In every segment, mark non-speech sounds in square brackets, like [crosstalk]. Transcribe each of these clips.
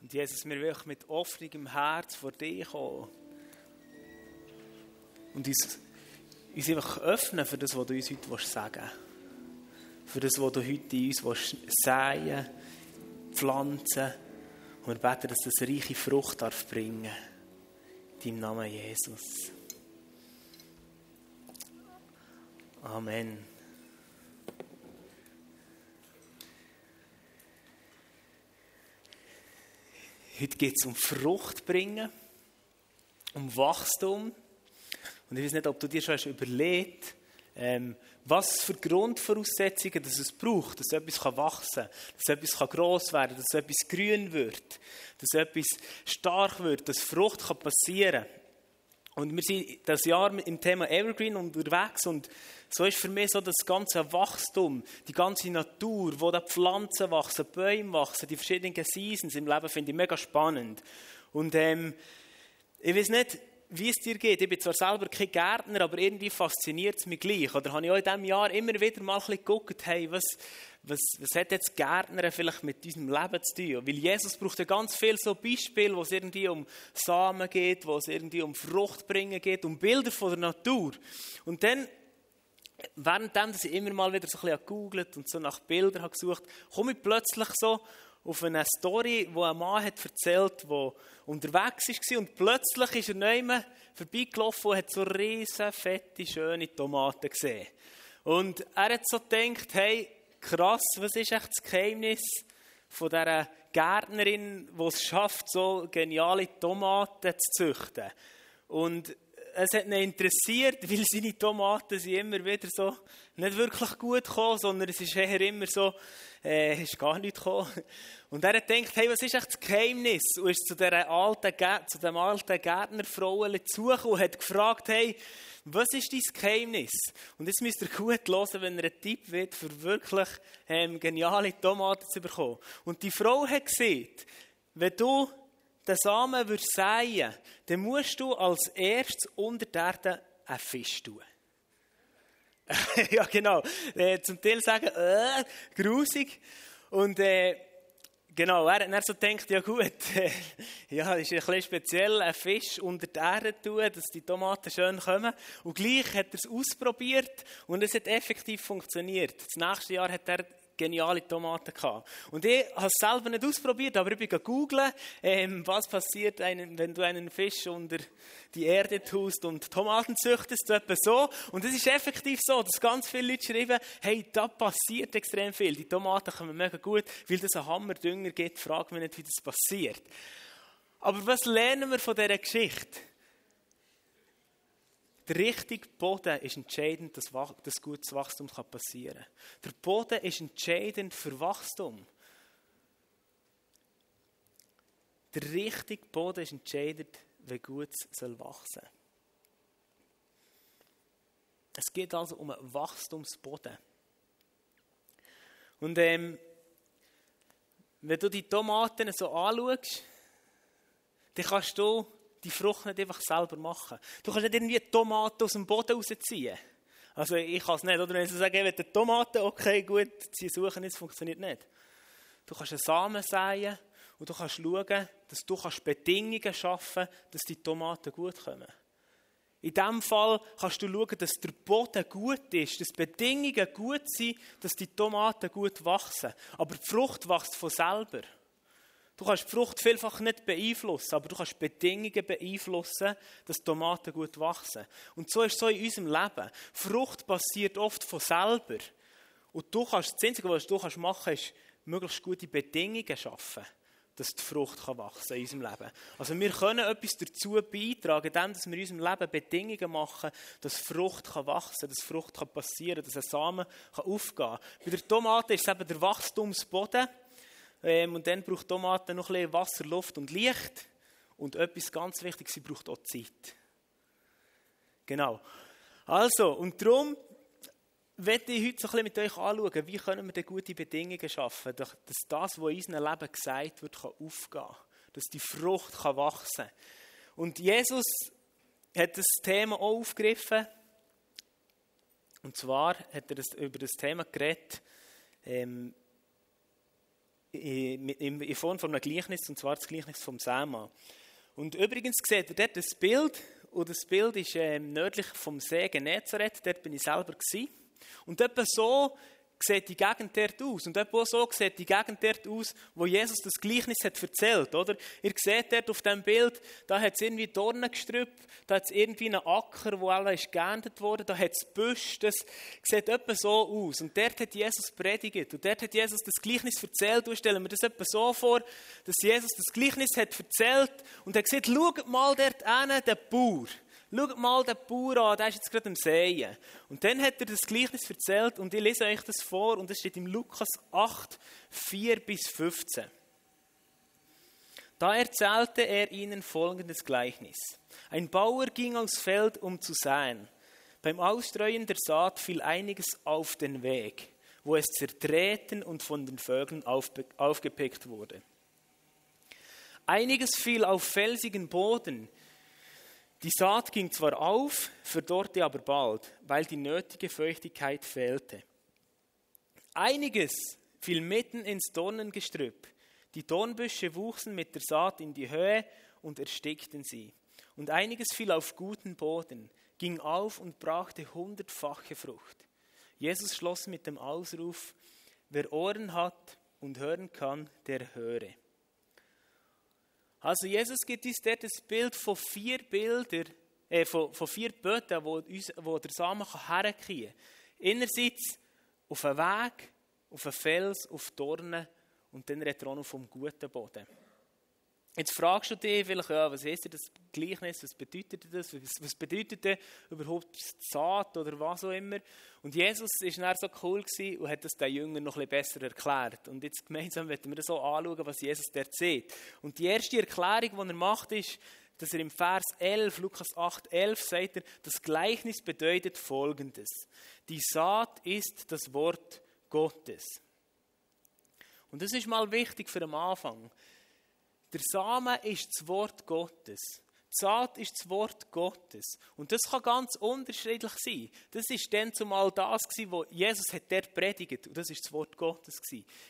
Und Jesus, wir wirklich mit offenem Herz vor dir kommen. Und uns, uns einfach öffnen für das, was du uns heute sagen willst. Für das, was du heute in uns säen pflanzen Und wir beten, dass das reiche Frucht darf bringen In deinem Namen Jesus. Amen. Heute geht es um Frucht bringen, um Wachstum. Und ich weiß nicht, ob du dir schon überlegt ähm, was für Grundvoraussetzungen dass es braucht, dass etwas wachsen kann, dass etwas gross werden kann, dass etwas grün wird, dass etwas stark wird, dass Frucht passieren kann. Und wir sind das Jahr im Thema Evergreen unterwegs und so ist für mich so das ganze Wachstum, die ganze Natur, wo da Pflanzen wachsen, Bäume wachsen, die verschiedenen Seasons im Leben finde ich mega spannend. Und ähm, ich weiß nicht, wie es dir geht. Ich bin zwar selber kein Gärtner, aber irgendwie fasziniert es mich gleich. Oder habe ich auch in diesem Jahr immer wieder mal ein bisschen geguckt, hey, was, was, was hat jetzt Gärtner vielleicht mit diesem Leben zu tun? Weil Jesus braucht ja ganz viel so Beispiele, wo es irgendwie um Samen geht, wo es irgendwie um Fruchtbringen geht, um Bilder von der Natur. Und dann, währenddem, dass ich immer mal wieder so ein bisschen gegoogelt und so nach Bildern habe gesucht, komme ich plötzlich so auf eine Story, wo ein Mann hat erzählt, der unterwegs war und plötzlich ist er nicht vorbeigelaufen und hat so riesen, fette, schöne Tomaten gesehen. Und er hat so gedacht, hey, krass, was ist echt das Geheimnis von dieser Gärtnerin, die es schafft, so geniale Tomaten zu züchten? Und es hat ihn interessiert, weil seine Tomaten sind immer wieder so nicht wirklich gut gekommen, sondern es ist eher immer so, äh, ist gar nicht gekommen. Und er hat gedacht, hey, was ist echt das Geheimnis? Und ist zu dieser alten, zu dem alten Gärtnerfrau zugekommen und hat gefragt, hey, was ist dein Geheimnis? Und jetzt müsst ihr gut hören, wenn er einen Tipp wird, für wirklich ähm, geniale Tomaten zu bekommen. Und die Frau hat gesagt, wenn du den Samen würdest säen, dann musst du als erstes unter der Erde einen Fisch tun. [laughs] ja, genau. Äh, zum Teil sagen, äh, grusig. Und äh, genau, er hat so gedacht, ja gut, äh, ja, ist ein bisschen speziell, einen Fisch unter die Erde tun, dass die Tomaten schön kommen. Und gleich hat er es ausprobiert und es hat effektiv funktioniert. Das nächste Jahr hat er geniale Tomaten gehabt. Und ich habe es selber nicht ausprobiert, aber ich bin gegoogelt, ähm, was passiert, wenn du einen Fisch unter die Erde tust und Tomaten züchtest, etwa so. Und es ist effektiv so, dass ganz viele Leute schreiben, hey, da passiert extrem viel. Die Tomaten kommen mega gut, weil das ein Hammerdünger gibt, frag mich nicht, wie das passiert. Aber was lernen wir von dieser Geschichte? Der richtige Boden ist entscheidend, dass, dass gutes Wachstum passieren kann. Der Boden ist entscheidend für Wachstum. Der richtige Boden ist entscheidend, wie gut es wachsen soll. Es geht also um einen Wachstumsboden. Und ähm, wenn du die Tomaten so anschaust, dann kannst du die Frucht nicht einfach selber machen. Du kannst nicht irgendwie Tomaten aus dem Boden rausziehen. Also ich kann es nicht. Oder wenn sie sagen, ich will Tomaten, okay, gut, sie suchen es funktioniert nicht. Du kannst einen Samen säen und du kannst schauen, dass du Bedingungen schaffen kannst, dass die Tomaten gut kommen. In diesem Fall kannst du schauen, dass der Boden gut ist, dass Bedingungen gut sind, dass die Tomaten gut wachsen. Aber die Frucht wächst von selber. Du kannst die Frucht vielfach nicht beeinflussen, aber du kannst Bedingungen beeinflussen, dass Tomaten gut wachsen. Und so ist es so in unserem Leben. Frucht passiert oft von selber. Und du kannst, das Einzige, was du machen kannst, ist möglichst gute Bedingungen schaffen, dass die Frucht wachsen kann in unserem Leben. Also wir können etwas dazu beitragen, indem wir in unserem Leben Bedingungen machen, dass Frucht wachsen kann, dass Frucht passieren kann, dass ein Samen aufgehen kann. Bei der Tomate ist es eben der Wachstumsboden. Ähm, und dann braucht Tomaten noch ein bisschen Wasser, Luft und Licht. Und etwas ganz Wichtiges, sie braucht auch Zeit. Genau. Also, und darum werde ich heute so ein bisschen mit euch anschauen, wie können wir denn gute Bedingungen schaffen, dass das, was in unserem Leben gesagt wird, kann aufgehen kann. Dass die Frucht kann wachsen kann. Und Jesus hat das Thema auch aufgegriffen. Und zwar hat er über das Thema geredet, ähm, in Form von einem Gleichnis, und zwar das Gleichnis vom Sämann. Und übrigens seht ihr dort das Bild, und das Bild ist ähm, nördlich vom See Genezareth, dort bin ich selber gewesen. Und etwa so sieht die Gegend dort aus. Und etwa so sieht die Gegend dort aus, wo Jesus das Gleichnis hat erzählt, oder? Ihr seht dort auf dem Bild, da hat es irgendwie Dornengestrüpp, da hat es irgendwie einen Acker, wo alle ist geerntet worden, da hat es Büsche, das sieht etwa so aus. Und dort hat Jesus predigt und dort hat Jesus das Gleichnis erzählt. Du stellen wir das etwa so vor, dass Jesus das Gleichnis hat erzählt und hat gesagt, schaut mal dort hin, der Bauer. Schaut mal den Bauer an, der ist jetzt gerade am Säen. Und dann hat er das Gleichnis erzählt und ich lese euch das vor und das steht im Lukas 8, 4 bis 15. Da erzählte er ihnen folgendes Gleichnis. Ein Bauer ging aufs Feld, um zu säen. Beim Ausstreuen der Saat fiel einiges auf den Weg, wo es zertreten und von den Vögeln aufgepickt wurde. Einiges fiel auf felsigen Boden, die Saat ging zwar auf, verdorrte aber bald, weil die nötige Feuchtigkeit fehlte. Einiges fiel mitten ins Dornengestrüpp. Die Dornbüsche wuchsen mit der Saat in die Höhe und erstickten sie. Und einiges fiel auf guten Boden, ging auf und brachte hundertfache Frucht. Jesus schloss mit dem Ausruf, wer Ohren hat und hören kann, der höre. Also Jesus gibt uns dort ein Bild von vier Bildern, äh, von, von vier Böden, wo, uns, wo der Samen herkriegen kann. Innerseits auf einen Weg, auf einen Fels, auf Dornen und dann redet er auch noch vom guten Boden. Jetzt fragst du dich vielleicht, ja, was ist das Gleichnis, was bedeutet das, was bedeutet denn überhaupt Saat oder was auch immer. Und Jesus war dann so cool und hat das den Jüngern noch ein bisschen besser erklärt. Und jetzt gemeinsam werden wir so anschauen, was Jesus dort sieht. Und die erste Erklärung, die er macht, ist, dass er im Vers 11, Lukas 8, 11 sagt er, das Gleichnis bedeutet Folgendes. Die Saat ist das Wort Gottes. Und das ist mal wichtig für den Anfang. Der Samen ist das Wort Gottes. Die Saat ist das Wort Gottes. Und das kann ganz unterschiedlich sein. Das ist dann zumal das, was Jesus hat dort predigt. Und das ist das Wort Gottes.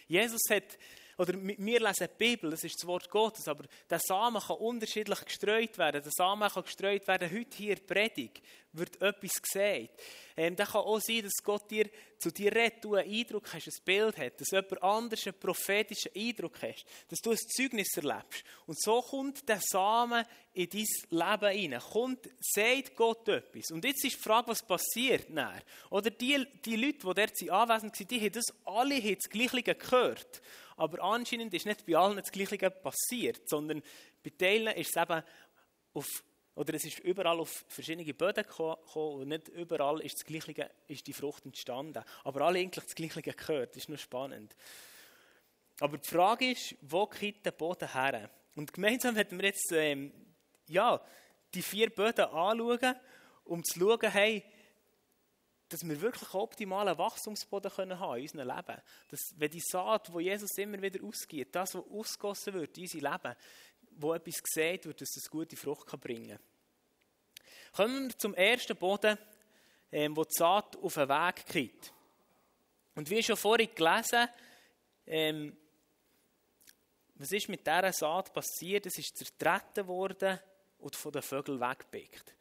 Jesus hat oder wir lesen die Bibel, das ist das Wort Gottes, aber der Samen kann unterschiedlich gestreut werden. Der Samen kann gestreut werden, heute hier Predigt wird etwas gesagt. Ähm, das kann auch sein, dass Gott dir zu dir redet, du einen Eindruck hast, ein Bild hast, dass jemand anders einen prophetischen Eindruck hast, dass du ein Zeugnis erlebst. Und so kommt der Samen in dein Leben hinein. Kommt, sagt Gott etwas. Und jetzt ist die Frage, was passiert dann? Oder die, die Leute, die dort anwesend waren, die haben das alle das Gleiche gehört. Aber anscheinend ist nicht bei allen das Gleiche passiert, sondern bei Teilen ist es eben auf, oder es ist überall auf verschiedene Böden gekommen und nicht überall ist, das Gleiche, ist die Frucht entstanden. Aber alle eigentlich das Gleiche gehört, das ist nur spannend. Aber die Frage ist, wo geht der Boden her? Und gemeinsam werden wir jetzt ähm, ja, die vier Böden anschauen, um zu schauen, hey, dass wir wirklich einen optimalen Wachstumsboden können in unserem Leben. Dass, wenn die Saat, wo Jesus immer wieder ausgeht, das, was ausgossen wird in unser Leben, wo etwas gesät wird, dass das gute Frucht kann bringen kann. Kommen wir zum ersten Boden, ähm, wo die Saat auf den Weg geht. Und wie schon vorhin gelesen, ähm, was ist mit dieser Saat passiert? Es ist zertreten worden und von den Vögeln weggepickt.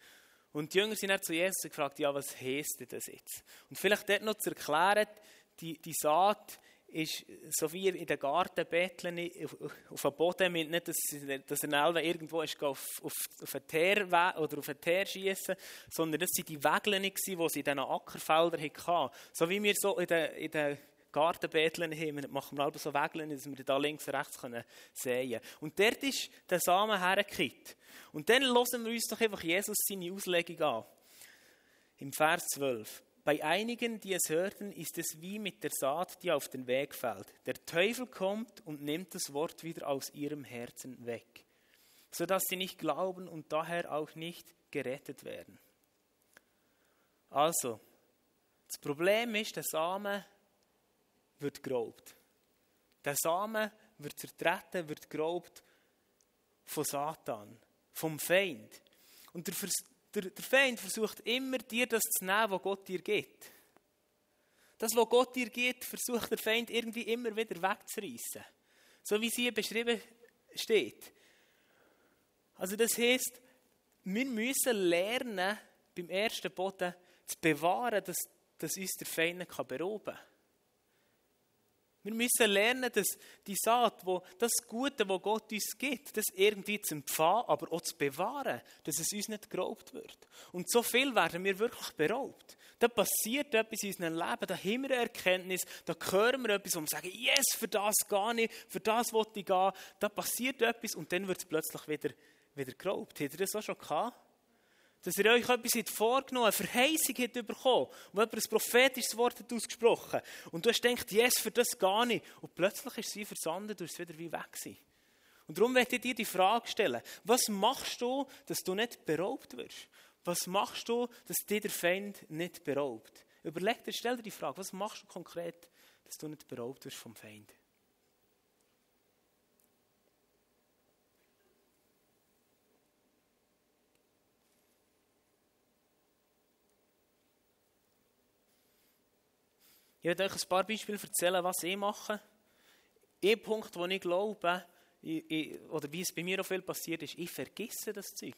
Und die Jünger sind dann zu Jesus und gefragt, ja, was heisst das jetzt? Und vielleicht dort noch zu erklären, die, die Saat ist, so wie in den Gartenbetteln auf, auf dem Boden, nicht, dass, dass er Elbe irgendwo ist, auf, auf, auf einen Teer oder auf einen Teer schießen, sondern das sind die Wägeln, die sie in diesen Ackerfeldern hatten. So wie wir so in den, in den Gartenbetteln haben, machen wir also so Wägeln, dass wir da links und rechts sehen können. Und dort ist der Samen hergekippt. Und dann hören wir uns doch einfach Jesus seine Auslegung an. Im Vers 12. Bei einigen, die es hörten, ist es wie mit der Saat, die auf den Weg fällt. Der Teufel kommt und nimmt das Wort wieder aus ihrem Herzen weg, sodass sie nicht glauben und daher auch nicht gerettet werden. Also, das Problem ist, der Same wird geraubt. Der Same wird zertreten, wird geraubt von Satan vom Feind. Und der, der, der Feind versucht immer, dir das zu nehmen, was Gott dir gibt. Das, was Gott dir gibt, versucht der Feind irgendwie immer wieder wegzureißen. So wie sie beschrieben steht. Also das heißt, wir müssen lernen, beim ersten Boden zu bewahren, dass, dass uns der Feind berauben kann. Wir müssen lernen, dass die Saat, das Gute, wo Gott uns gibt, das irgendwie zu empfangen, aber auch zu bewahren, dass es uns nicht geraubt wird. Und so viel werden wir wirklich beraubt. Da passiert etwas in unserem Leben, da haben wir eine Erkenntnis, da hören wir etwas, wo wir sagen, yes, für das gar nicht, für das wollte ich gehen. Da passiert etwas und dann wird es plötzlich wieder, wieder geraubt. Habt ihr das auch schon gehabt? Dass ihr euch etwas vorgenommen habt, eine Verheißung habt bekommen, wo jemand ein prophetisches Wort hat ausgesprochen und du hast gedacht, yes, für das gar nicht. Und plötzlich ist sie versandet und ist wieder wie weg gewesen. Und darum möchte ich dir die Frage stellen, was machst du, dass du nicht beraubt wirst? Was machst du, dass dir der Feind nicht beraubt? Überleg dir, stell dir die Frage, was machst du konkret, dass du nicht beraubt wirst vom Feind? Ich werde euch ein paar Beispiele erzählen, was ich mache. Ein Punkt, wo ich glaube, ich, ich, oder wie es bei mir auch viel passiert ist, ich vergesse das Zeug.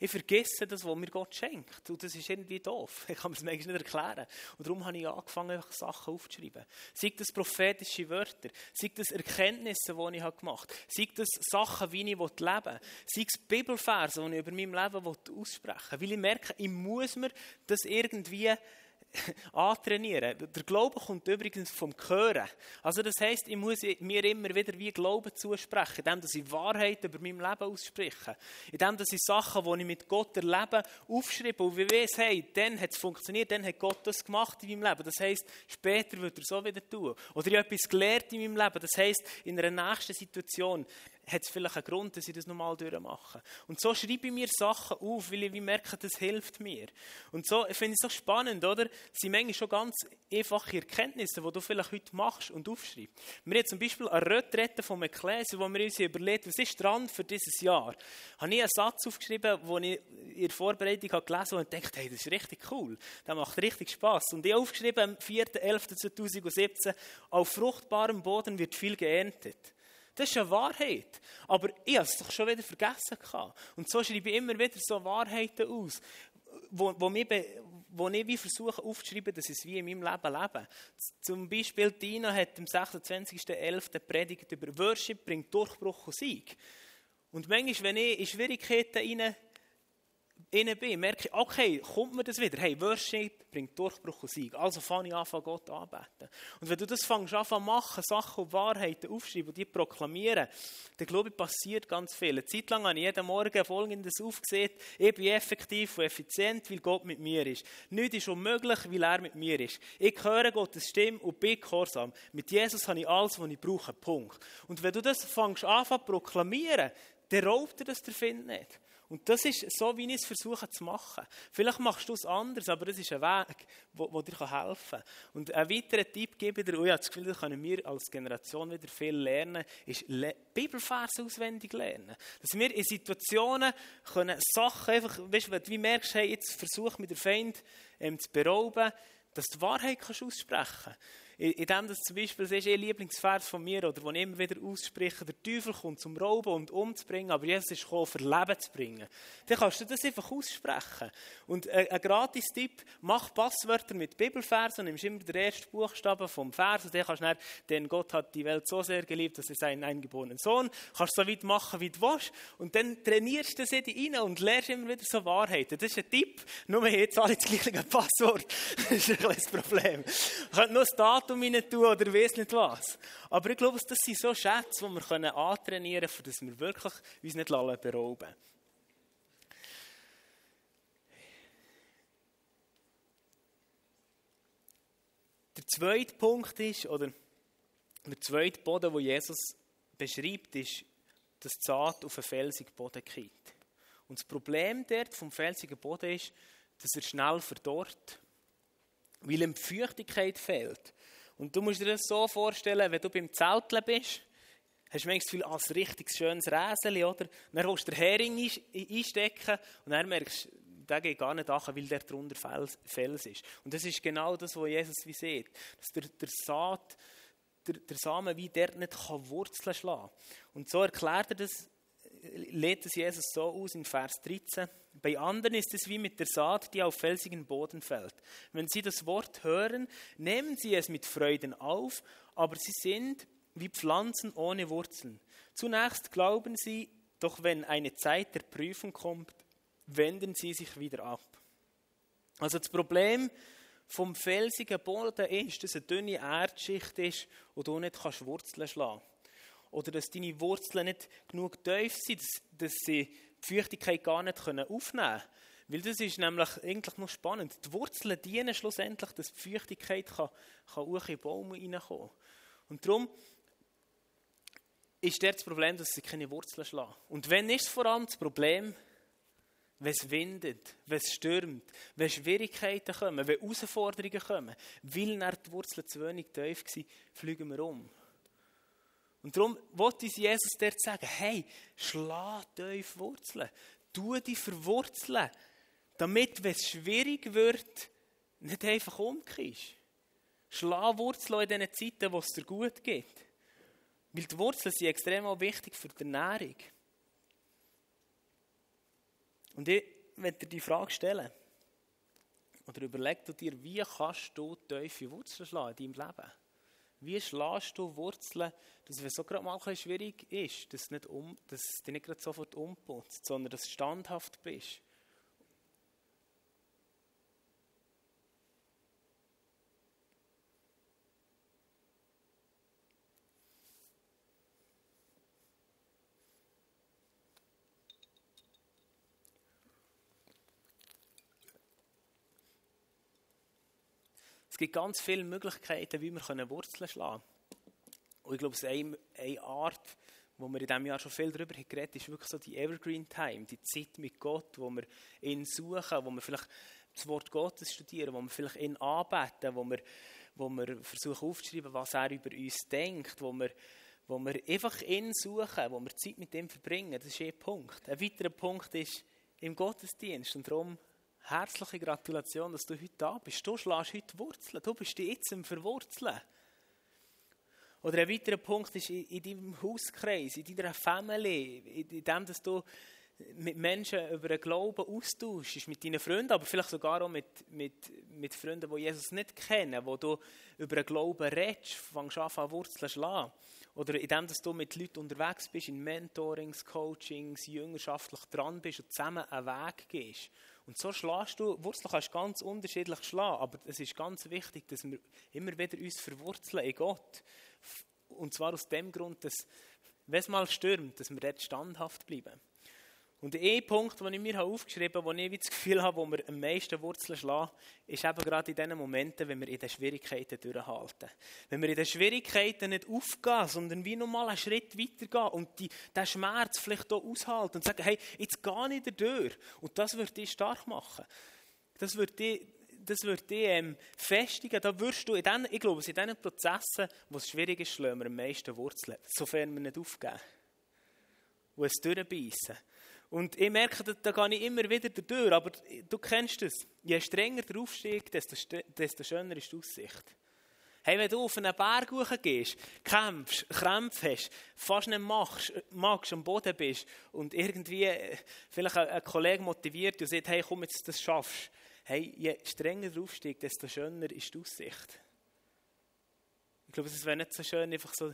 Ich vergesse das, was mir Gott schenkt. Und das ist irgendwie doof. [laughs] Ich kann mir das manchmal nicht erklären. Und darum habe ich angefangen, Sachen aufzuschreiben. Sei das prophetische Wörter, sei das Erkenntnisse, die ich gemacht habe, sei das Sachen, wie ich leben will, sei es Bibelverse, die ich über mein Leben aussprechen will. Weil ich merke, ich muss mir das irgendwie [laughs] antrainieren. Der Glaube kommt übrigens vom Hören. Also das heisst, ich muss mir immer wieder wie Glauben zusprechen, indem dass ich Wahrheit über mein Leben ausspreche. Indem dass ich Sachen, die ich mit Gott erlebe, aufschreibe. Und wie weiß, hey, dann hat es funktioniert, dann hat Gott das gemacht in meinem Leben. Das heisst, später wird er so wieder tun. Oder ich habe etwas gelernt in meinem Leben. Das heisst, in einer nächsten Situation hat es vielleicht einen Grund, dass ich das nochmal durchmache. Und so schreibe ich mir Sachen auf, weil ich merke, das hilft mir. Und so finde ich es so spannend, oder? Das sind manchmal schon ganz einfache Erkenntnisse, die du vielleicht heute machst und aufschreibst. Wir haben zum Beispiel eine Retrette von Ecclesia, wo wir uns überlegt was ist dran für dieses Jahr. Habe ich einen Satz aufgeschrieben, den ich in der Vorbereitung habe gelesen und dachte, hey, das ist richtig cool. Das macht richtig Spass. Und ich habe aufgeschrieben, am 4.11.2017, auf fruchtbarem Boden wird viel geerntet. Das ist eine Wahrheit. Aber ich habe es doch schon wieder vergessen. Gehabt. Und so schreibe ich immer wieder so Wahrheiten aus, wo, wo, mich, wo ich wie versuche aufzuschreiben, dass ich es wie in meinem Leben lebe. Zum Beispiel Dina hat am 26.11. predigt über Worship bringt Durchbruch und Sieg. Und manchmal, wenn ich in Schwierigkeiten innen bin, merke ich, okay, kommt mir das wieder? Hey, Worship bringt Durchbruch und Sieg. Also fange ich an, Gott anbeten. Und wenn du das fängst an zu machen, Sachen und Wahrheiten aufschreiben und die proklamieren, dann glaube ich, passiert ganz viel. Eine Zeit lang habe ich jeden Morgen Folgendes aufgesehen, ich bin effektiv und effizient, weil Gott mit mir ist. Nichts ist unmöglich, weil er mit mir ist. Ich höre Gottes Stimme und bin gehorsam. Mit Jesus habe ich alles, was ich brauche. Punkt. Und wenn du das fängst an zu proklamieren, dann raubt er das der Find nicht. Und das ist so, wie ich es versuche zu machen. Vielleicht machst du es anders, aber das ist ein Weg, der dir helfen kann. Und ein weiterer Tipp gebe ich dir, ich habe das Gefühl, da können wir als Generation wieder viel lernen, ist Bibelverse auswendig lernen. Dass wir in Situationen können Sachen einfach, weißt, wenn du merkst, hey, jetzt versuch mit der Feind ähm, zu berauben, dass du die Wahrheit kannst aussprechen kannst. In dem, dass zum Beispiel, das ist ein Lieblingsvers von mir, oder wo ich immer wieder ausspreche, der Teufel kommt zum Rauben und umzubringen, aber Jesus ist gekommen, für Leben zu bringen. Dann kannst du das einfach aussprechen. Und ein, ein Gratis-Tipp, mach Passwörter mit Bibelversen, nimmst immer den ersten Buchstaben vom Vers, und dann kannst du dann, denn Gott hat die Welt so sehr geliebt, dass er seinen eingeborenen Sohn, kannst so weit machen, wie du willst, und dann trainierst du das in dich rein und lernst immer wieder so Wahrheiten. Das ist ein Tipp, nur jetzt alle das gleiche Passwort. [laughs] das ist ein kleines Problem. Ich nur das Datum rein tun oder weiss nicht was. Aber ich glaube, das sind so Schätze, die wir können antrainieren können, damit wir wirklich uns nicht berauben Der zweite Punkt ist, oder der zweite Boden, den Jesus beschreibt, ist, dass die Saat auf einen felsigen Boden geht. Und das Problem dort vom felsigen Boden ist, dass er schnell verdorrt, weil ihm die Feuchtigkeit fehlt. Und du musst dir das so vorstellen, wenn du beim Zelteln bist, hast du manchmal das Gefühl, ah, ein richtig schönes Räseli, oder? dann willst du den Hering einstecken und dann merkst du, der geht gar nicht an, weil der drunter Fels ist. Und das ist genau das, was Jesus wie sieht. Dass der, der Saat der, der Samen wie der nicht kann Wurzeln schlagen Und so erklärt er das, lädt es Jesus so aus in Vers 13. Bei anderen ist es wie mit der Saat, die auf felsigen Boden fällt. Wenn sie das Wort hören, nehmen sie es mit Freuden auf, aber sie sind wie Pflanzen ohne Wurzeln. Zunächst glauben sie, doch wenn eine Zeit der Prüfung kommt, wenden sie sich wieder ab. Also das Problem vom felsigen Boden ist, dass eine dünne Erdschicht ist und du nicht kannst Wurzeln schlagen Oder dass deine Wurzeln nicht genug tief sind, dass, dass sie die Feuchtigkeit gar nicht aufnehmen können. Weil das ist nämlich eigentlich noch spannend. Die Wurzeln dienen schlussendlich, dass die Feuchtigkeit kann, kann in den Baum hineinkommen Und darum ist das Problem, dass sie keine Wurzeln schlagen. Und wenn ist vor allem das Problem, wenn es windet, wenn es stürmt, wenn Schwierigkeiten kommen, wenn Herausforderungen kommen, weil dann die Wurzeln zu wenig tief waren, fliegen wir um. Und darum wollte uns Jesus dort sagen, hey, schlag tief Wurzeln, tu dich verwurzeln, damit, wenn es schwierig wird, nicht einfach umkehrst. Schlag Wurzeln in diesen Zeiten, wo es dir gut geht. Weil die Wurzeln sind extrem wichtig für die Ernährung. Und ich möchte dir die Frage stellen. Oder überleg dir, wie kannst du tiefe Wurzeln schlagen in deinem Leben? Wie schlägst du Wurzeln, dass wenn es so gerade mal schwierig ist, dass, nicht um, dass du nicht sofort umputzt, sondern dass du standhaft bist? Es gibt ganz viele Möglichkeiten, wie wir Wurzeln schlagen können. Und ich glaube, eine, Art, wo wir in diesem Jahr schon viel darüber geredet haben, ist wirklich so die Evergreen Time, die Zeit mit Gott, wo wir ihn suchen, wo wir vielleicht das Wort Gottes studieren, wo wir vielleicht ihn anbeten, wo wir, wo wir versuchen aufzuschreiben, was er über uns denkt, wo wir, wo wir einfach ihn suchen, wo wir Zeit mit ihm verbringen. Das ist ein Punkt. Ein weiterer Punkt ist im Gottesdienst. Und darum Herzliche Gratulation, dass du heute da bist. Du schlägst heute Wurzeln. Du bist jetzt im Verwurzeln. Oder ein weiterer Punkt ist in, deinem Hauskreis, in deiner Familie, in dem, dass du mit Menschen über den Glauben austauschst, mit deinen Freunden, aber vielleicht sogar auch mit, mit, mit Freunden, die Jesus nicht kennen, wo du über den Glauben redest, fängst an, Wurzeln zu schlagen. Oder indem dass du mit Leuten unterwegs bist, in Mentorings, Coachings, jüngerschaftlich dran bist und zusammen einen Weg gehst. Und so schlägst du, Wurzeln kannst ganz unterschiedlich schlagen, aber es ist ganz wichtig, dass wir immer wieder uns verwurzeln in Gott. Und zwar aus dem Grund, dass, wenn es mal stürmt, dass wir dort standhaft bleiben. Und ein Punkt, den ich mir aufgeschrieben habe, wo ich das Gefühl habe, wo wir am meisten Wurzeln schlagen, ist eben gerade in den Momenten, wenn wir in den Schwierigkeiten durchhalten. Wenn wir in den Schwierigkeiten nicht aufgehen, sondern wie nochmal einen Schritt weitergehen und die, den Schmerz vielleicht auch aushalten und sagen, hey, jetzt gehe ich durch. Und das wird dich stark machen. Das wird dich, das wird dich ähm, festigen. Da wirst du in den, ich glaube, in diesen Prozessen, wo es schwierig ist, schlagen wir am meisten Wurzeln, sofern wir nicht aufgeben. Wo es durchbeissen. Und ich merke, da, da gehe ich immer wieder durch, aber du kennst es. Je strenger der Aufstieg, desto, desto schöner ist die Aussicht. Hey, wenn du auf einen Berg gehst, kämpfst, Krämpfe hast, fast nicht machst, magst, am Boden bist und irgendwie äh, vielleicht ein, ein Kollege motiviert und sagt, hey, komm, jetzt das schaffst. Hey, je strenger der Aufstieg, desto schöner ist die Aussicht. Ich glaube, es wäre nicht so schön, einfach so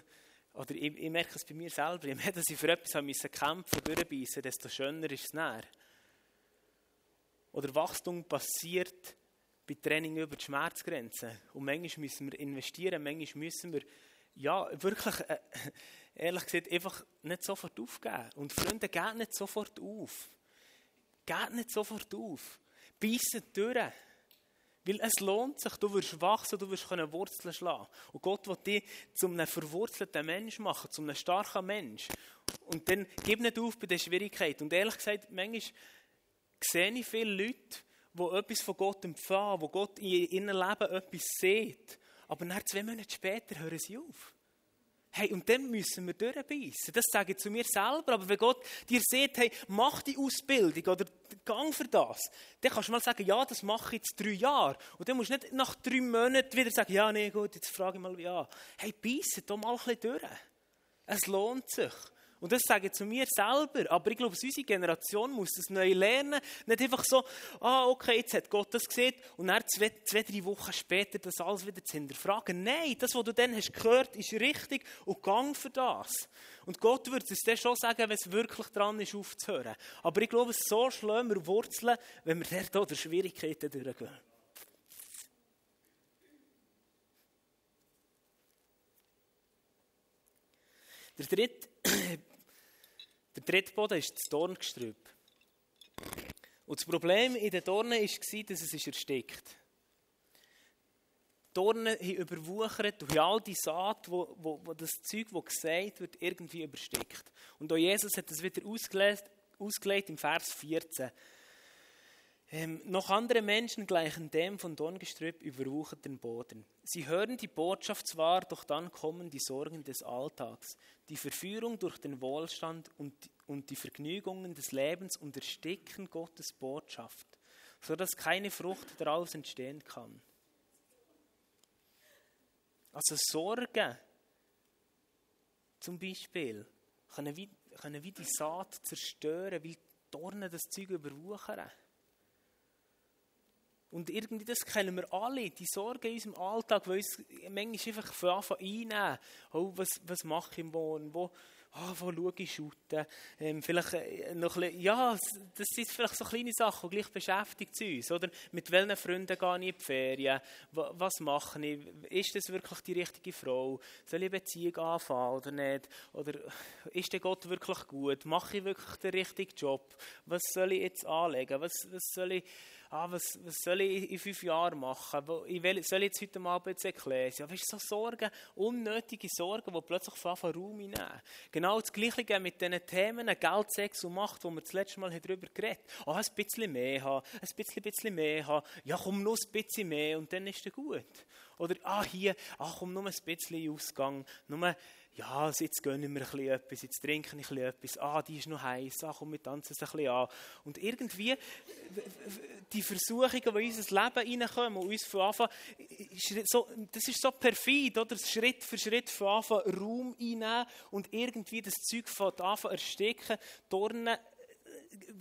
oder ich, ich, merke es bei mir selber, je mehr dass ich für etwas müssen kämpfen und desto schöner ist es näher. Oder Wachstum passiert bei Training über die Schmerzgrenzen. Und manchmal müssen wir investieren, manchmal müssen wir ja, wirklich, äh, [laughs] ehrlich gesagt, einfach nicht sofort aufgeben. Und Freunde, geht nicht sofort auf. Geht nicht sofort auf. Beissen durch. Weil es lohnt sich, du wirst wachsen, du wirst Wurzeln schlagen. Und Gott will dich zu einem verwurzelten Mensch machen, zu einem starken Mensch. Und dann gib nicht auf bei den Schwierigkeiten. Und ehrlich gesagt, manchmal sehe ich viele Leute, die etwas von Gott empfangen, wo Gott in ihrem Leben etwas sieht. Aber nach zwei Monate später hören sie auf. Hey, und dann müssen wir durchbeissen. Das sage ich zu mir selber. Aber wenn Gott dir sagt, hey, mach die Ausbildung oder gang für das, dann kannst du mal sagen, ja, das mache ich jetzt drei Jahre. Und dann musst du nicht nach drei Monaten wieder sagen, ja, nee, gut, jetzt frage ich mal, ja. Hey, beissen doch mal ein bisschen durch. Es lohnt sich. Und das sage ich zu mir selber. Aber ich glaube, unsere Generation muss das neu lernen. Nicht einfach so, ah, okay, jetzt hat Gott das gesehen und dann zwei, zwei, drei Wochen später das alles wieder zu hinterfragen. Nein, das, was du dann hast gehört, ist richtig und gang für das. Und Gott wird es dann schon sagen, wenn es wirklich dran ist, aufzuhören. Aber ich glaube, so schlagen wir Wurzeln, wenn wir dort durch Schwierigkeiten durchgehen. Der dritte der dritte Boden ist das Dorngestrüpp. Und das Problem in den Dornen war, dass es erstickt. Die Dornen haben überwuchert durch all die Saat, wo, wo, wo das Zeug, das gesagt wird, irgendwie überstickt. Und auch Jesus hat das wieder ausgelegt, ausgelegt im Vers 14. Ähm, noch andere Menschen gleichen dem von Dorngestrüpp überwucherten Boden. Sie hören die Botschaft zwar, doch dann kommen die Sorgen des Alltags, die Verführung durch den Wohlstand und, und die Vergnügungen des Lebens und ersticken Gottes Botschaft, sodass keine Frucht daraus entstehen kann. Also Sorgen, zum Beispiel, können wie, können wie die Saat zerstören, die Dornen das Zeug überwuchern. Und irgendwie, das kennen wir alle, die Sorgen in unserem Alltag, die uns manchmal einfach von Anfang einnehmen. Oh, was, was mache ich morgen? Wo, oh, wo schaue ich shooten? Ähm, vielleicht äh, noch ein bisschen, ja, das sind vielleicht so kleine Sachen, die gleich beschäftigt uns. Oder mit welchen Freunden gehe ich in die Ferien? Was mache ich? Ist das wirklich die richtige Frau? Soll ich eine Beziehung anfangen oder nicht? Oder ist der Gott wirklich gut? Mache ich wirklich den richtigen Job? Was soll ich jetzt anlegen? Was, was soll ich ah, was, was soll ich in fünf Jahren machen? Ich soll ich jetzt heute Abend jetzt erklären? Ja, weißt du, so Sorgen, unnötige Sorgen, die plötzlich von Raum nehmen. Genau das Gleiche mit diesen Themen Geld, Sex und Macht, wo wir das letzte Mal darüber geredet haben. Ah, ein bisschen mehr haben, ein bisschen, bisschen mehr haben. Ja, komm, noch ein bisschen mehr und dann ist es gut. Oder, ah, hier, ach, komm, nur ein bisschen Ausgang. Nur, ja, jetzt gönnen wir ein etwas, jetzt trinken bisschen etwas. Ah, die ist noch heiß, ah, komm, wir tanzen es ein bisschen an. Und irgendwie, die Versuchungen, die in unser Leben reinkommen und uns von Anfang, so, das ist so perfid, oder? Schritt für Schritt von Anfang Raum einnehmen und irgendwie das Zeug von Anfang ersticken, Dornen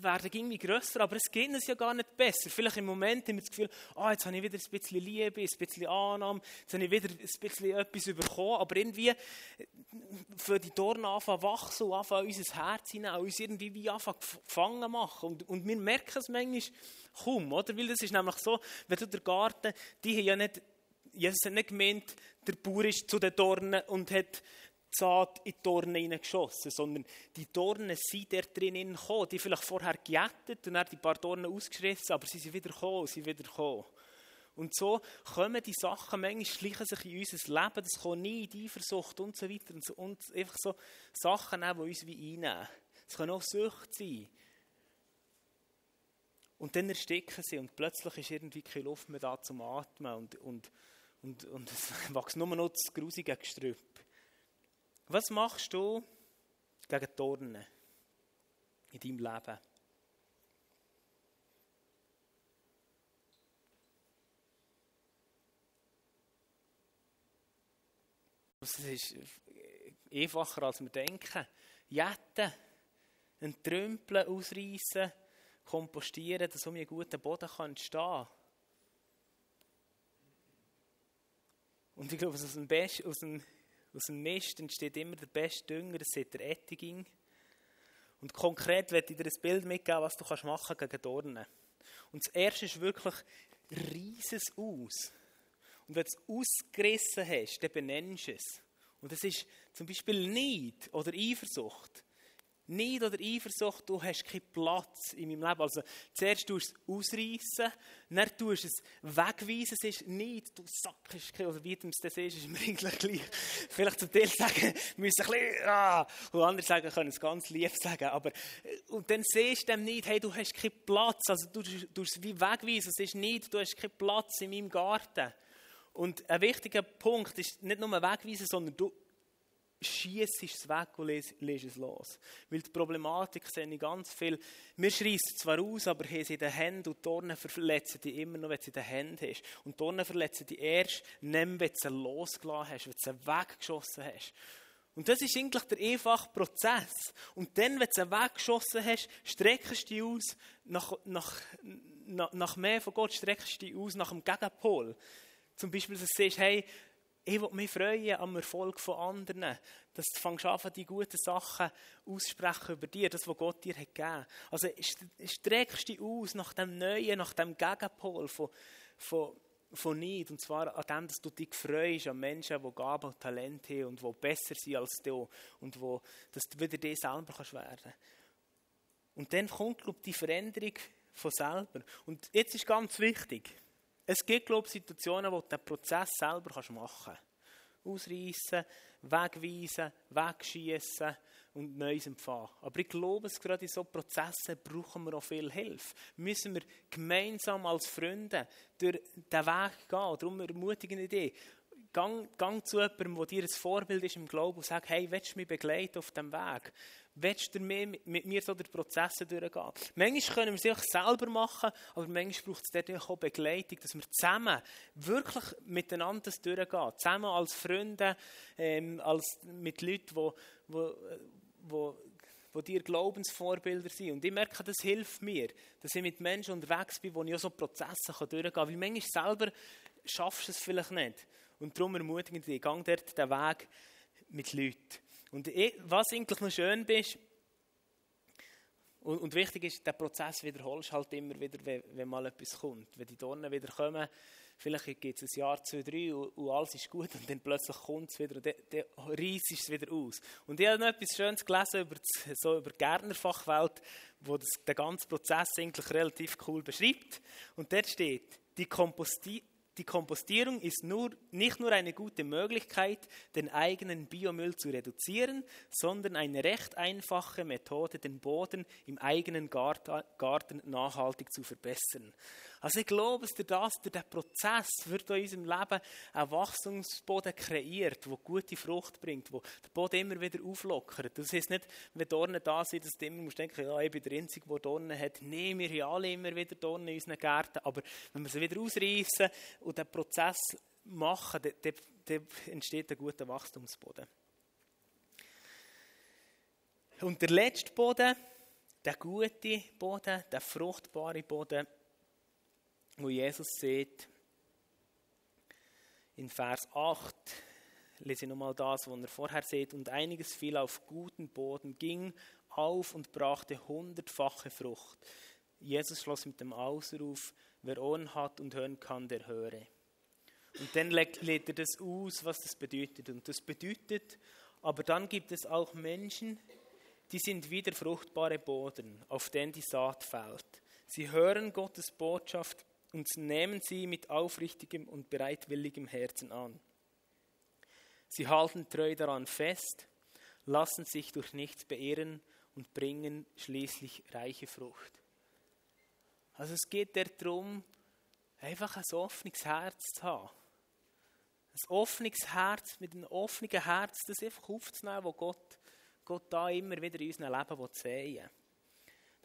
werden irgendwie grösser, aber es geht uns ja gar nicht besser. Vielleicht im Moment haben wir das Gefühl, ah, jetzt habe ich wieder ein bisschen Liebe, ein bisschen Annahme, jetzt habe ich wieder ein bisschen etwas bekommen, aber irgendwie für die Dornen anfangen wachsen und anfangen unser Herz hinein, uns irgendwie wie anfangen gefangen machen. Und, und wir merken es manchmal kaum, oder? Weil das ist nämlich so, wenn du den Garten, die haben ja nicht, Jesus hat nicht gemeint, der Bauer ist zu den Dornen und hat Saat in die Dornen hineingeschossen, sondern die Dornen sind dort drinnen gekommen. Die vielleicht vorher gejätet und dann die paar Dornen ausgeschrissen, aber sie sind wieder gekommen, sie sind wieder gekommen. Und so kommen die Sachen, manchmal schleichen sich in unser Leben, das kommt nie in die Eifersucht und so weiter. Und, so, und einfach so Sachen, die uns wie einnehmen. Es können auch Sucht sein. Und dann ersticken sie und plötzlich ist irgendwie keine Luft mehr da zum Atmen und, und, und, und es [laughs] wächst nur noch das grusige Gestrüpp. Was machst du gegen Dornen in deinem Leben? Es ist einfacher, als wir denken. Jetten, einen Trümpel ausreißen, kompostieren, dass um einen guten Boden entstehen kann. Und ich glaube, aus dem, Best, aus dem aus dem Mist entsteht immer der beste Dünger, das ist der Ettiging. Und konkret werde ich dir ein Bild mitgeben, was du machen kannst gegen Dornen. Und das erste ist wirklich, reiss es aus. Und wenn du es ausgerissen hast, dann benennst du es. Und das ist zum Beispiel Neid oder Eifersucht. Neid oder Eifersucht, du hast keinen Platz in meinem Leben. Also zuerst tust du es ausreißen, dann tust du es wegweisen. Es ist nicht, du sackst keinen, oder wie du es das ist, ist mir [laughs] eigentlich gleich. Vielleicht zum Teil sagen, müssen ein bisschen, ah, und andere sagen, können es ganz lieb sagen. Aber, äh, und dann siehst du dem nicht, hey, du hast keinen Platz. Also du tust es wie wegweisen. Es ist nicht, du hast keinen Platz in meinem Garten. Und ein wichtiger Punkt ist nicht nur wegweisen, sondern du schießt es weg und lässt es los. Weil die Problematik sehe ich ganz viel. Wir schreissen zwar aus, aber haben sie in den Händen und Dornen verletzen die immer noch, wenn sie in den Händen hast. Und die Dornen verletzen die erst, wenn du sie losgelassen hast, wenn du sie weggeschossen hast. Und das ist eigentlich der einfache Prozess. Und dann, wenn du sie weggeschossen hast, streckst du dich aus nach, nach, nach, nach mehr von Gott, streckst du dich aus nach dem Gegenpol. Zum Beispiel, dass du siehst, hey, ich will mich freuen am Erfolg von anderen. Dass du fängst an, die guten Sachen aussprechen über dir, das, was Gott dir hat gegeben. Also streckst dich aus nach dem Neuen, nach dem Gegenpol von, von, von Neid. Und zwar an dem, dass du dich freust an Menschen, die Gaben und Talente haben und die besser sind als du. Und wo, dass du wieder dir selber kannst werden Und dann kommt, glaube ich, die Veränderung von selber. Und jetzt ist ganz wichtig, es gibt, glaube ich, Situationen, wo du den Prozess selber machen kannst. Ausreißen, wegweisen, wegschießen und Neues empfangen. Aber ich glaube, gerade in solchen Prozessen brauchen wir auch viel Hilfe. Müssen wir gemeinsam als Freunde durch den Weg gehen. Darum ermutige ich dich. Gang, gang zu jemandem, der dir ein Vorbild ist im Glauben und sag, hey, willst du mich begleiten auf diesem Weg? Willst du mit, mit mir so durch Prozesse durchgehen? Manchmal können wir es selber machen, aber manchmal braucht es natürlich auch Begleitung, dass wir zusammen wirklich miteinander das durchgehen. Zusammen als Freunde, ähm, als, mit Leuten, die, die, die die dir Glaubensvorbilder sind. Und ich merke, das hilft mir, dass ich mit Menschen unterwegs bin, wo ich auch so Prozesse durchgehen kann. Weil manchmal selber schaffst du es vielleicht nicht. Und darum ermutige ich dich, gang dort den Weg mit Leuten. Und ich, was eigentlich noch schön ist, und, und, wichtig ist, der Prozess wiederholst halt immer wieder, wenn, wenn, mal etwas kommt. Wenn die Dornen wieder kommen, vielleicht gibt es ein Jahr, zwei, drei und, und, alles ist gut und dann plötzlich kommt es wieder und dann, dann reißt es wieder aus. Und ich habe noch etwas Schönes gelesen über, das, so über die Gärtnerfachwelt, wo das, den ganzen Prozess eigentlich relativ cool beschreibt. Und dort steht, die Komposti die Kompostierung ist nur, nicht nur eine gute Möglichkeit, den eigenen Biomüll zu reduzieren, sondern eine recht einfache Methode, den Boden im eigenen Garten nachhaltig zu verbessern. Also ich glaube, dass durch das, durch den Prozess wird in unserem Leben ein Wachstumsboden kreiert, der gute Frucht bringt, wo der Boden immer wieder auflockert. Das heißt nicht, wenn Dornen da sind, dass du immer musst denken, ja, ich bin der Einzige, der Dornen hat. Nein, wir haben alle immer wieder Dornen in unseren Gärten, aber wenn wir sie wieder ausreißen und den Prozess machen, dann, dann entsteht ein guter Wachstumsboden. Und der letzte Boden, der gute Boden, der fruchtbare Boden, wo Jesus sieht, in Vers 8, lese ich nochmal das, was er vorher sieht, und einiges fiel auf guten Boden, ging auf und brachte hundertfache Frucht. Jesus schloss mit dem Ausruf, wer Ohren hat und hören kann, der höre. Und dann legt, er das aus, was das bedeutet. Und das bedeutet, aber dann gibt es auch Menschen, die sind wie der fruchtbare Boden, auf den die Saat fällt. Sie hören Gottes Botschaft und nehmen sie mit aufrichtigem und bereitwilligem Herzen an. Sie halten treu daran fest, lassen sich durch nichts beirren und bringen schließlich reiche Frucht. Also es geht darum, einfach ein offenes Herz zu haben. Ein offenes Herz, mit einem offenen Herz, das einfach aufzunehmen, wo Gott, Gott da immer wieder in unserem Leben sehen will.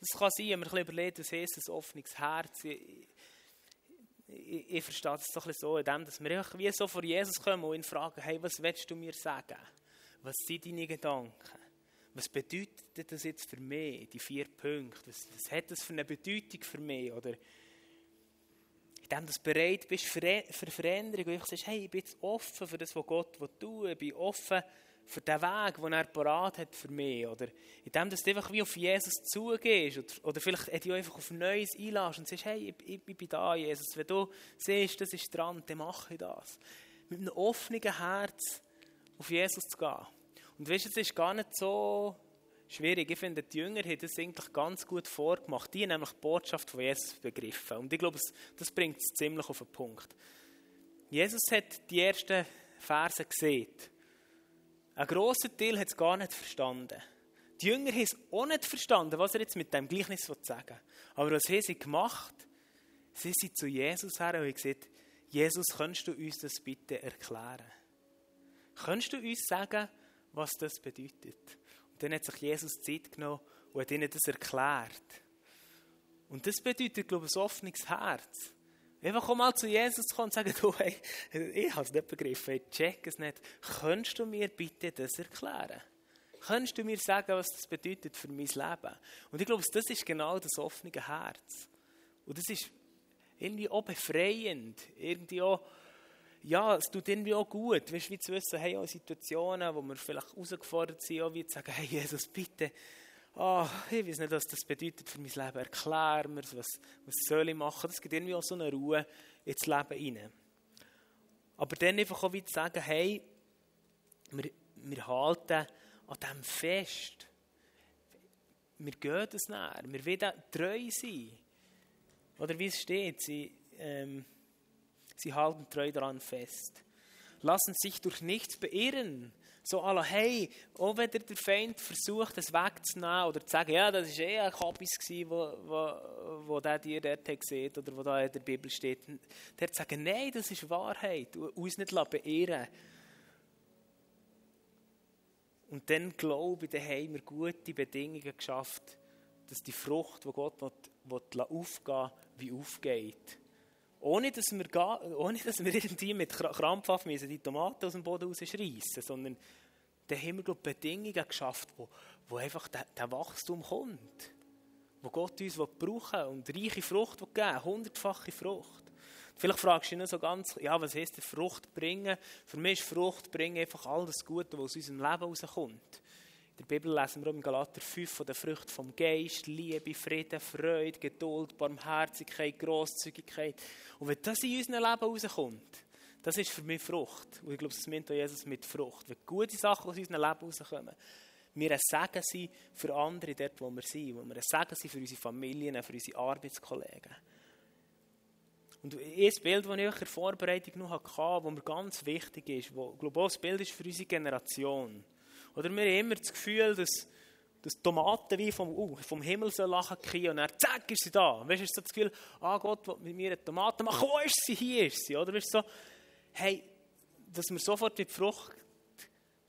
Das kann sein, wenn man ein bisschen überlegt, was heißt ein offenes Herz. Ich, ich, ich verstehe das so so, indem, dass wir einfach wie so vor Jesus kommen und ihn fragen, hey, was willst du mir sagen? Was sind deine Gedanken? Was bedeutet das jetzt für mich, die vier Punkte? Was, was hat das für eine Bedeutung für mich? Oder indem du bereit bist für, für Veränderung und ich sagst, hey, ich bin jetzt offen für das, was Gott tun will. Ich bin offen für den Weg, den er parat hat für mich. Oder indem du einfach wie auf Jesus zugehst. Oder, oder vielleicht dich einfach auf Neues einlässt und sagst, hey, ich, ich, bin da, Jesus. Wenn du siehst, das ist dran, dann mache ich das. Mit einem offenen Herz auf Jesus zu gehen. Und weißt du, es ist gar nicht so schwierig. Ich finde, die Jünger haben das eigentlich ganz gut vorgemacht. Die haben nämlich die Botschaft von Jesus begriffen. Und ich glaube, das bringt es ziemlich auf den Punkt. Jesus hat die ersten Verse gesehen. Ein grosser Teil hat es gar nicht verstanden. Die Jünger haben es auch nicht verstanden, was er jetzt mit dem Gleichnis sagen will. Aber was haben sie gemacht? Sie sind zu Jesus her und haben gesagt, Jesus, kannst du uns das bitte erklären? Kannst du uns sagen, was das bedeutet. Und dann hat sich Jesus Zeit genommen und hat ihnen das erklärt. Und das bedeutet, glaube ich, ein offenes Herz. Einfach auch mal zu Jesus kommen und sagen, du, hey, ich habe es nicht begriffen, ich check es nicht. Könntest du mir bitte das erklären? Könntest du mir sagen, was das bedeutet für mein Leben? Und ich glaube, das ist genau das offene Herz. Und das ist irgendwie auch befreiend. Irgendwie auch, ja, es tut irgendwie auch gut. Weißt du, wie zu wissen, hey, auch Situationen, wo wir vielleicht herausgefordert sind, auch wie zu sagen, hey, Jesus, bitte, oh, ich weiß nicht, was das bedeutet für mein Leben. Erklär mir, was, was soll ich machen? Das gibt irgendwie auch so eine Ruhe ins Leben hinein. Aber dann einfach auch wie zu sagen, hey, wir, wir halten an dem fest. Wir gehen das näher. Wir wollen treu sein. Oder wie es steht, sie, ähm, sie halten treu daran fest. Lassen sich durch nichts beirren. So alle, hey, auch wenn der Feind versucht, das wegzunehmen oder zu sagen, ja, das war eh ein Kabis, wo, wo, wo der dir dort sieht oder wo da in der Bibel steht, der zu sagen, nein, das ist Wahrheit, uns nicht beirren und dann glaube ich, dann haben wir gute Bedingungen geschafft, dass die Frucht, die Gott will, will aufgehen wie aufgeht. Ohne dass wir, ohne dass wir irgendwie mit Krampfhaft die Tomaten aus dem Boden rausschreissen, sondern dann haben wir glaube Bedingungen geschafft, wo, wo einfach der, der Wachstum kommt. Wo Gott uns brauchen und reiche Frucht geben hundertfache Frucht. Vielleicht fragst du dich so ganz, ja, was heißt Frucht bringen? Für mich ist Frucht bringen einfach alles Gute, was aus unserem Leben rauskommt. Der Bibel lesen wir im Galater 5 von den Früchten vom Geist, Liebe, Frieden, Freude, Geduld, Barmherzigkeit, Grosszügigkeit. Und wenn das in unserem Leben rauskommt, das ist für mich Frucht. Und ich glaube, das meint auch Jesus mit Frucht. Wenn gute Sachen aus unserem Leben rauskommen, wir ein Segen sind für andere dort, wo wir sind. Wo wir ein Segen sind für unsere Familien, für unsere Arbeitskollegen. Und ein Bild, das ich in der Vorbereitung noch hatte, das mir ganz wichtig ist, wo, glaube ich, das Bild ist für unsere Generation. Oder wir haben immer das Gefühl, dass, dass Tomaten wie vom, uh, vom Himmel so lachen können und dann zack ist sie da. Weißt du, so das Gefühl, ah Gott will mit mir eine Tomate machen, wo ist sie, hier ist sie. Oder weißt du, so, hey, dass wir sofort die Frucht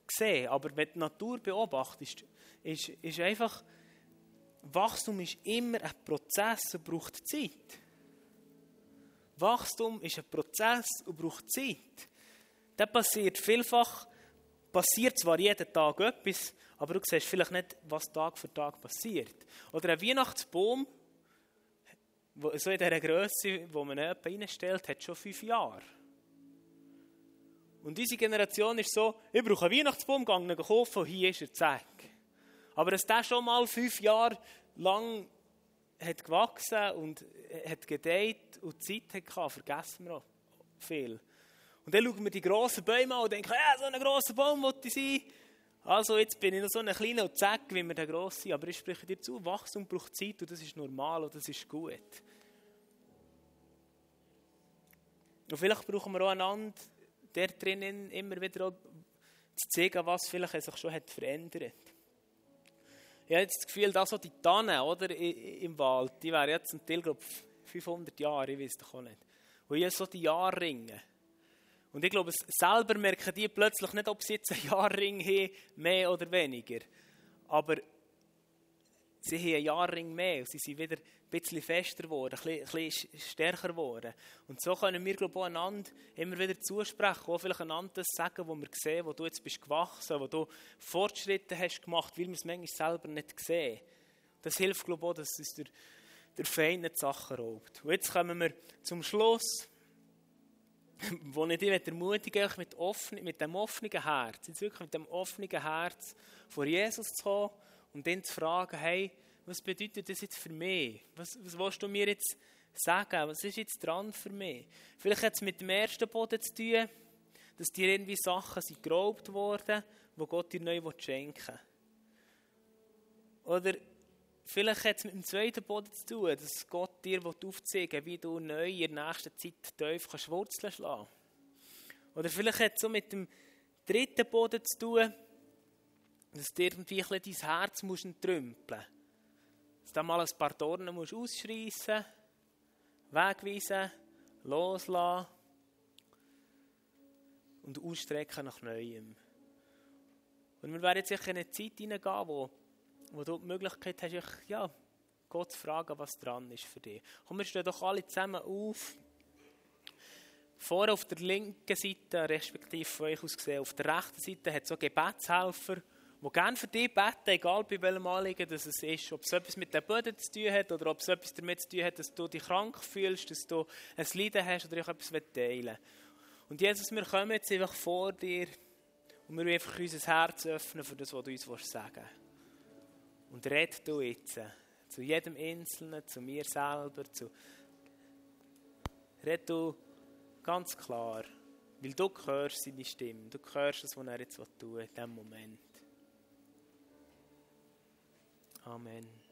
sehen. Aber wenn du die Natur beobachtest, ist, ist einfach, Wachstum ist immer ein Prozess und braucht Zeit. Wachstum ist ein Prozess und braucht Zeit. Das passiert vielfach, passiert zwar jeden Tag etwas, aber du siehst vielleicht nicht, was Tag für Tag passiert. Oder ein Weihnachtsbaum, so in dieser Größe, wo man jemanden reinstellt, hat schon fünf Jahre. Und unsere Generation ist so, ich brauche einen Weihnachtsbaum, gehe ihn kaufen und hier ist er, zack. Aber dass der schon mal fünf Jahre lang hat gewachsen und hat gedeiht und Zeit hatte, vergessen wir auch viel. Und dann schauen wir die grossen Bäume an und denken, ja, so ein grosser Baum wollte ich sein. Also jetzt bin ich noch so ein kleiner und zack, wie wir der gross sind. Aber ich spreche dir zu, Wachstum braucht Zeit und das ist normal und das ist gut. Und vielleicht brauchen wir auch einander, der drinnen immer wieder zu zeigen, was vielleicht sich schon hat verändert. Ich habe jetzt das Gefühl, dass so die Tannen oder, im Wald, die wären jetzt zum Teil, glaube 500 Jahre, ich weiß doch auch nicht. Und hier so die Jahrringe. Und ich glaube, selber merken die plötzlich nicht, ob sie jetzt einen Jahrring haben, mehr oder weniger. Aber sie haben einen Jahrring mehr und sie sind wieder ein bisschen fester geworden, ein bisschen, stärker geworden. Und so können wir, glaube ich, einander immer wieder zusprechen, auch vielleicht einander das sagen, wo wir sehen, wo du jetzt bist gewachsen, wo du Fortschritte hast gemacht, weil wir es manchmal selber nicht sehen. Das hilft, glaube ich, auch, dass es der, der Feind nicht Sachen raubt. Und jetzt kommen wir zum Schluss, wo ich dich ermutigen mit, offen, mit dem offenen Herz, jetzt wirklich mit dem offenen Herz vor Jesus zu kommen und dann zu fragen, hey, was bedeutet das jetzt für mich? Was, was willst du mir jetzt sagen? Was ist jetzt dran für mich? Vielleicht hat es mit dem ersten Boden zu tun, dass dir irgendwie Sachen sind geraubt worden, die Gott dir neu schenken will. Oder vielleicht hat es mit dem zweiten Boden zu tun, dass Gott dir aufzeigen will, wie du neu in der nächsten Zeit tief kannst Wurzeln schlagen Oder vielleicht hat es so mit dem dritten Boden zu tun, dass du irgendwie ein dein Herz musst entrümpeln musst. Dass du mal ein paar Dornen musst ausschreissen wegweisen, loslassen und ausstrecken nach Neuem. Und wir werden jetzt in eine Zeit hineingehen, wo, wo du die Möglichkeit hast, ja, Gott zu fragen, was dran ist für dich. Komm, wir stehen doch alle zusammen auf. Vorne auf der linken Seite, respektive von euch aus gesehen, auf der rechten Seite hat es so Gebetshelfer, die gerne für dich beten, egal bei welchem Anliegen das es ist. Ob es etwas mit den Böden zu tun hat oder ob es etwas damit zu tun hat, dass du dich krank fühlst, dass du ein Leiden hast oder ich etwas teilen will. Und Jesus, wir kommen jetzt einfach vor dir und wir wollen einfach unser Herz öffnen für das, was du uns sagen willst. Und red du jetzt zu jedem Einzelnen, zu mir selber, zu red du ganz klar, weil du hörst seine Stimme, du hörst das, was er jetzt tun will in diesem Moment. Amen.